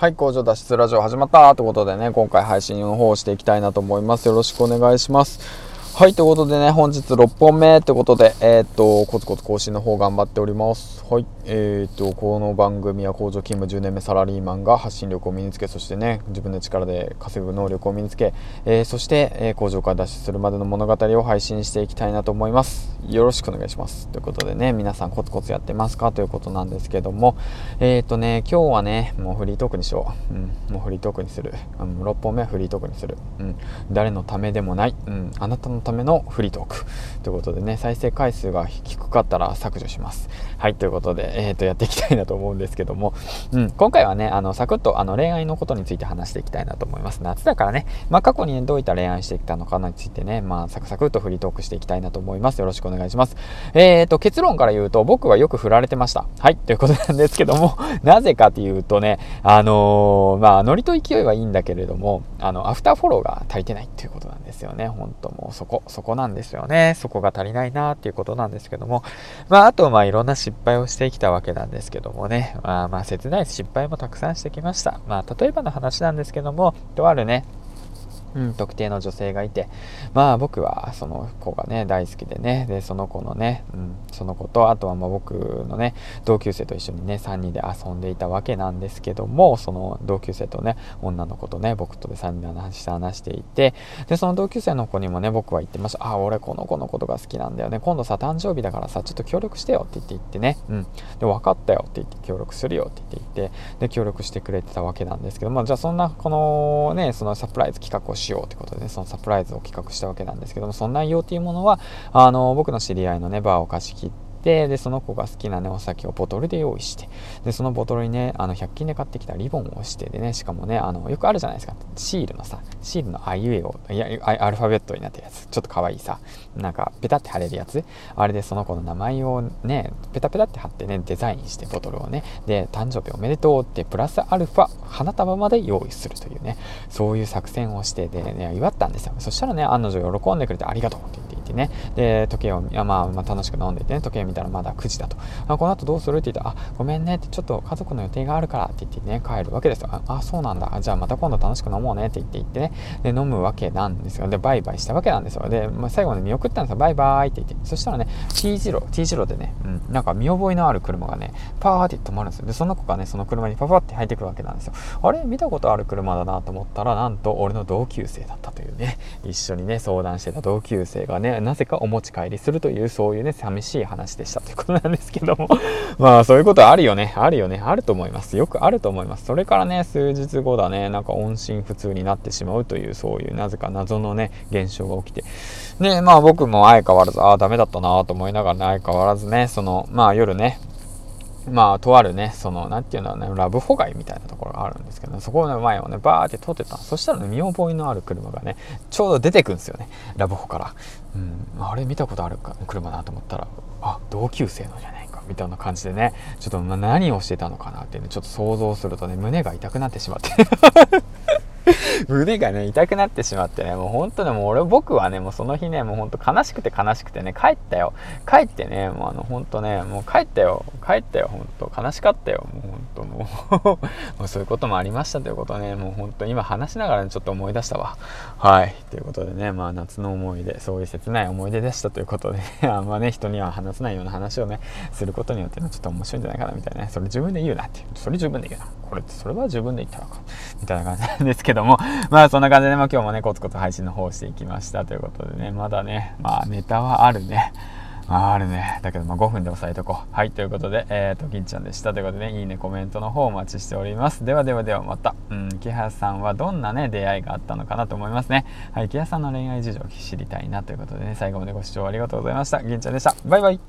はい、工場脱出ラジオ始まったということでね、今回配信の方をしていきたいなと思います。よろしくお願いします。はい、ということでね、本日6本目ということで、えー、っと、コツコツ更新の方頑張っております。はい、えー、っと、この番組は工場勤務10年目サラリーマンが発信力を身につけ、そしてね、自分の力で稼ぐ能力を身につけ、えー、そして、え工場から脱出するまでの物語を配信していきたいなと思います。よろしくお願いします。ということでね、皆さんコツコツやってますかということなんですけども、えー、とね、今日はね、もうフリートークにしよう。うん、もうフリートークにする。うん、6本目はフリートークにする。うん、誰のためでもない。うん、あなたのためのフリートークということでね再生回数が低かったら削除しますはいということで、えー、とやっていきたいなと思うんですけども、うん、今回はねあのサクッとあの恋愛のことについて話していきたいなと思います夏だからね、まあ、過去に、ね、どういった恋愛してきたのかについてね、まあ、サクサクっとフリートークしていきたいなと思いますよろしくお願いしますえーと結論から言うと僕はよく振られてましたはいということなんですけども なぜかっていうとねあのー、まあノリと勢いはいいんだけれどもあのアフターフォローが足りてないっていうことなんですよね本当もうそこそこなんですよね。そこが足りないなっていうことなんですけども、まあ、あと、まあ、いろんな失敗をしてきたわけなんですけどもね、まあ、まあ、切ない失敗もたくさんしてきました。まあ、例えばの話なんですけども、とあるね、うん、特定の女性がいてまあ僕はその子がね大好きでねでその子のね、うん、その子とあとはまあ僕のね同級生と一緒にね3人で遊んでいたわけなんですけどもその同級生とね女の子とね僕とで3人で話して話していてでその同級生の子にもね僕は言ってました。あ俺この子のことが好きなんだよね。今度さ誕生日だからさちょっと協力してよって言って言ってね。うん。で分かったよって言って協力するよって言って言ってで協力してくれてたわけなんですけどもじゃあそんなこのねそのサプライズ企画をしようってことでね、そのサプライズを企画したわけなんですけども、その内容っていうものは、あの、僕の知り合いのね、バーを貸し切っ、ででその子が好きなねお酒をボトルで用意してでそのボトルにねあの100均で買ってきたリボンをしてでねしかもねあのよくあるじゃないですか。シールのさシールのあいうえをいやアルファベットになってるやつ。ちょっと可愛いいさ。なんかペタって貼れるやつ。あれでその子の名前をねペタペタって貼ってねデザインしてボトルをね。で誕生日おめでとうってプラスアルファ花束まで用意するというね。そういう作戦をしてで、ね、祝ったんですよ。そしたらね案の定喜んでくれてありがとうって言ってねで時計をまあ、まあ、楽しく飲んでいてね時計見たらまだ9時だと。あこの後どうするって言ったら、あ、ごめんねって、ちょっと家族の予定があるからって言ってね、帰るわけですよ。あ、あそうなんだ。じゃあまた今度楽しく飲もうねって言って言ってね、で、飲むわけなんですよ。で、バイバイしたわけなんですよ。で、まあ、最後に見送ったんですよ。バイバイって言って。そしたらね、T 字路、T 字路でね、うん、なんか見覚えのある車がね、パーって止まるんですよ。で、その子がね、その車にパパって入ってくるわけなんですよ。あれ？見たことある車だなと思ったら、なんと俺の同級生だったというね、一緒にね、相談してた同級生がね、なぜかお持ち帰りするという、そういうね、寂しい話でしたということなんですけども まあそういうことあるよね。あるよね。あると思います。よくあると思います。それからね、数日後だね、なんか音信不通になってしまうという、そういうなぜか謎のね、現象が起きて。で、まあ僕も相変わらず、ああ、ダメだったなと思いながらね、相変わらずね、その、まあ夜ね、まあ、とあるね、その、なんていうんだろうね、ラブホ街みたいなところがあるんですけど、そこの前をね、バーって通ってたそしたらね、見覚えのある車がね、ちょうど出てくんですよね、ラブホから。うん、あれ見たことあるか車だと思ったら、あ、同級生のじゃないか、みたいな感じでね、ちょっと何をしてたのかなってね、ちょっと想像するとね、胸が痛くなってしまって胸がね、痛くなってしまってね、もう本当ね、もう俺、僕はね、もうその日ね、もう本当悲しくて悲しくてね、帰ったよ。帰ってね、もうあの、本当ね、もう帰ったよ。帰ったよ、本当悲しかったよ。もうもう そういうこともありましたということね、もう本当に今話しながら、ちょっと思い出したわ。はい。ということでね、まあ夏の思い出、そういう切ない思い出でしたということで、あんまね、人には話せないような話をね、することによって、ちょっと面白いんじゃないかなみたいなね、それ自分で言うなって、それ自分で言うな。これって、それは自分で言ったのか。みたいな感じなんですけども、まあそんな感じで、まあ今日もね、コツコツ配信の方をしていきましたということでね、まだね、まあネタはあるね。あるね。だけど、まあ、5分で押さえとこう。はい。ということで、えっ、ー、と、銀ちゃんでした。ということで、ね、いいね、コメントの方お待ちしております。ではではではまた。うん、木原さんはどんなね、出会いがあったのかなと思いますね。はい。木原さんの恋愛事情を知りたいなということでね、最後までご視聴ありがとうございました。銀ちゃんでした。バイバイ。